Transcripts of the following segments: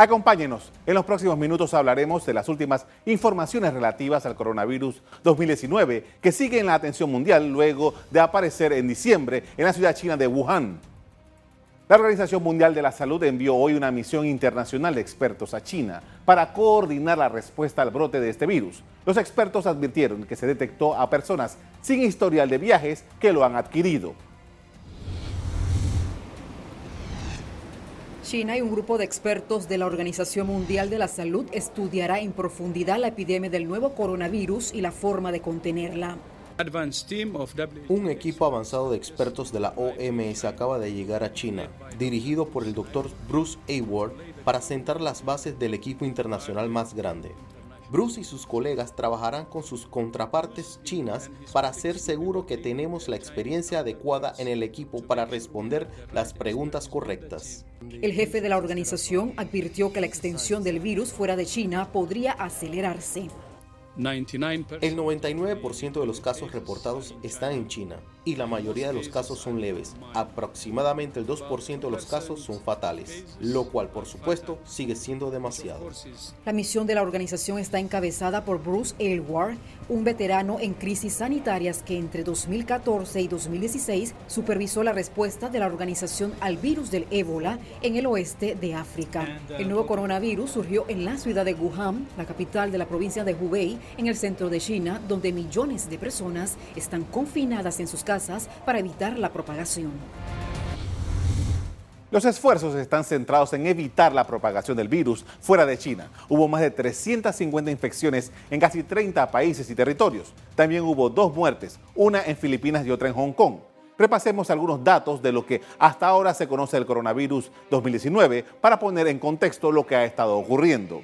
Acompáñenos. En los próximos minutos hablaremos de las últimas informaciones relativas al coronavirus 2019 que sigue en la atención mundial luego de aparecer en diciembre en la ciudad china de Wuhan. La Organización Mundial de la Salud envió hoy una misión internacional de expertos a China para coordinar la respuesta al brote de este virus. Los expertos advirtieron que se detectó a personas sin historial de viajes que lo han adquirido. China y un grupo de expertos de la Organización Mundial de la Salud estudiará en profundidad la epidemia del nuevo coronavirus y la forma de contenerla. Un equipo avanzado de expertos de la OMS acaba de llegar a China, dirigido por el doctor Bruce Award, para sentar las bases del equipo internacional más grande. Bruce y sus colegas trabajarán con sus contrapartes chinas para ser seguro que tenemos la experiencia adecuada en el equipo para responder las preguntas correctas. El jefe de la organización advirtió que la extensión del virus fuera de China podría acelerarse. El 99% de los casos reportados están en China y la mayoría de los casos son leves. Aproximadamente el 2% de los casos son fatales, lo cual por supuesto sigue siendo demasiado. La misión de la organización está encabezada por Bruce Aylward, un veterano en crisis sanitarias que entre 2014 y 2016 supervisó la respuesta de la organización al virus del ébola en el oeste de África. El nuevo coronavirus surgió en la ciudad de Wuhan, la capital de la provincia de Hubei, en el centro de China, donde millones de personas están confinadas en sus casas para evitar la propagación. Los esfuerzos están centrados en evitar la propagación del virus fuera de China. Hubo más de 350 infecciones en casi 30 países y territorios. También hubo dos muertes, una en Filipinas y otra en Hong Kong. Repasemos algunos datos de lo que hasta ahora se conoce del coronavirus 2019 para poner en contexto lo que ha estado ocurriendo.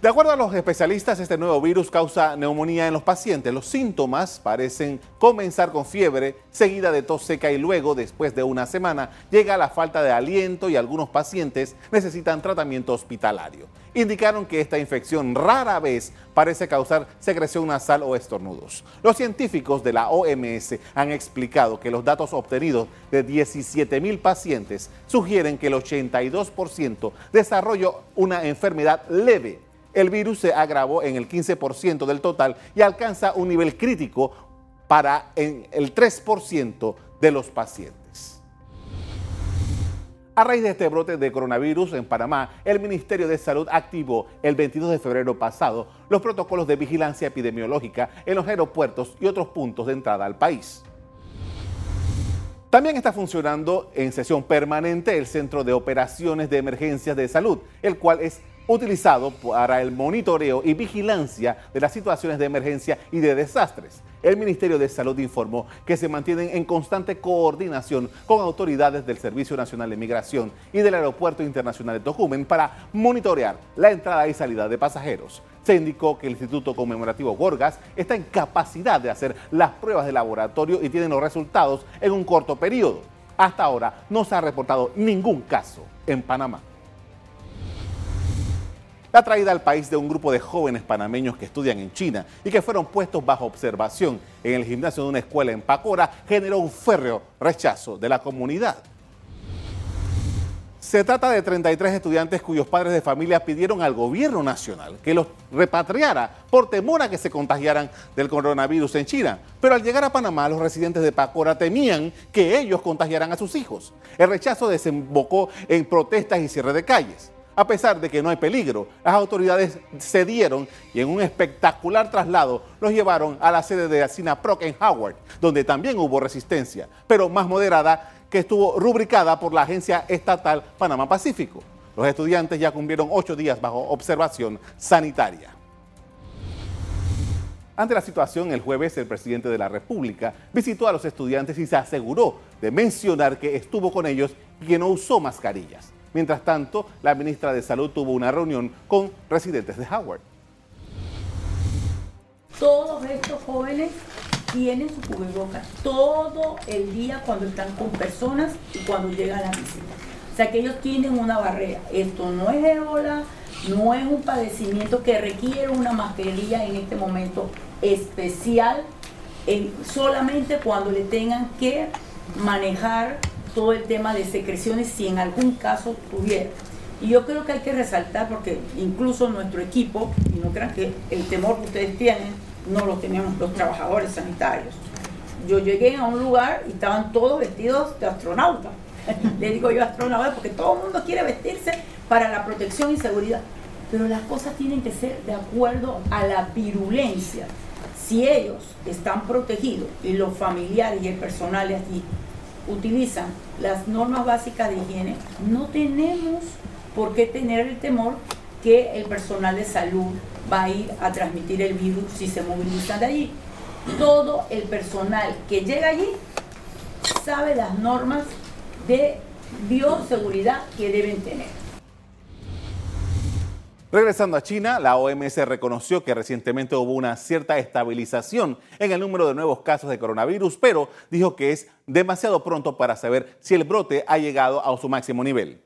De acuerdo a los especialistas, este nuevo virus causa neumonía en los pacientes. Los síntomas parecen comenzar con fiebre, seguida de tos seca y luego, después de una semana, llega la falta de aliento y algunos pacientes necesitan tratamiento hospitalario. Indicaron que esta infección rara vez parece causar secreción nasal o estornudos. Los científicos de la OMS han explicado que los datos obtenidos de 17 mil pacientes sugieren que el 82% desarrolló una enfermedad leve el virus se agravó en el 15% del total y alcanza un nivel crítico para el 3% de los pacientes. A raíz de este brote de coronavirus en Panamá, el Ministerio de Salud activó el 22 de febrero pasado los protocolos de vigilancia epidemiológica en los aeropuertos y otros puntos de entrada al país. También está funcionando en sesión permanente el Centro de Operaciones de Emergencias de Salud, el cual es utilizado para el monitoreo y vigilancia de las situaciones de emergencia y de desastres. El Ministerio de Salud informó que se mantienen en constante coordinación con autoridades del Servicio Nacional de Migración y del Aeropuerto Internacional de Tocumen para monitorear la entrada y salida de pasajeros. Se indicó que el Instituto Conmemorativo Gorgas está en capacidad de hacer las pruebas de laboratorio y tienen los resultados en un corto periodo. Hasta ahora no se ha reportado ningún caso en Panamá. La traída al país de un grupo de jóvenes panameños que estudian en China y que fueron puestos bajo observación en el gimnasio de una escuela en Pacora generó un férreo rechazo de la comunidad. Se trata de 33 estudiantes cuyos padres de familia pidieron al gobierno nacional que los repatriara por temor a que se contagiaran del coronavirus en China. Pero al llegar a Panamá, los residentes de Pacora temían que ellos contagiaran a sus hijos. El rechazo desembocó en protestas y cierre de calles. A pesar de que no hay peligro, las autoridades cedieron y en un espectacular traslado los llevaron a la sede de Proc en Howard, donde también hubo resistencia, pero más moderada que estuvo rubricada por la agencia estatal Panamá Pacífico. Los estudiantes ya cumplieron ocho días bajo observación sanitaria. Ante la situación, el jueves el presidente de la República visitó a los estudiantes y se aseguró de mencionar que estuvo con ellos y que no usó mascarillas. Mientras tanto, la ministra de Salud tuvo una reunión con residentes de Howard. Todos estos jóvenes tienen su cubrebocas todo el día cuando están con personas y cuando llegan a la visita. O sea que ellos tienen una barrera. Esto no es ébola, no es un padecimiento que requiere una mascarilla en este momento especial, solamente cuando le tengan que manejar todo el tema de secreciones si en algún caso tuviera. Y yo creo que hay que resaltar, porque incluso nuestro equipo, y no crean que el temor que ustedes tienen, no lo tenemos los trabajadores sanitarios. Yo llegué a un lugar y estaban todos vestidos de astronauta. Le digo yo astronauta porque todo el mundo quiere vestirse para la protección y seguridad. Pero las cosas tienen que ser de acuerdo a la virulencia. Si ellos están protegidos y los familiares y el personal aquí utilizan las normas básicas de higiene, no tenemos por qué tener el temor que el personal de salud va a ir a transmitir el virus si se movilizan de allí. Todo el personal que llega allí sabe las normas de bioseguridad que deben tener. Regresando a China, la OMS reconoció que recientemente hubo una cierta estabilización en el número de nuevos casos de coronavirus, pero dijo que es demasiado pronto para saber si el brote ha llegado a su máximo nivel.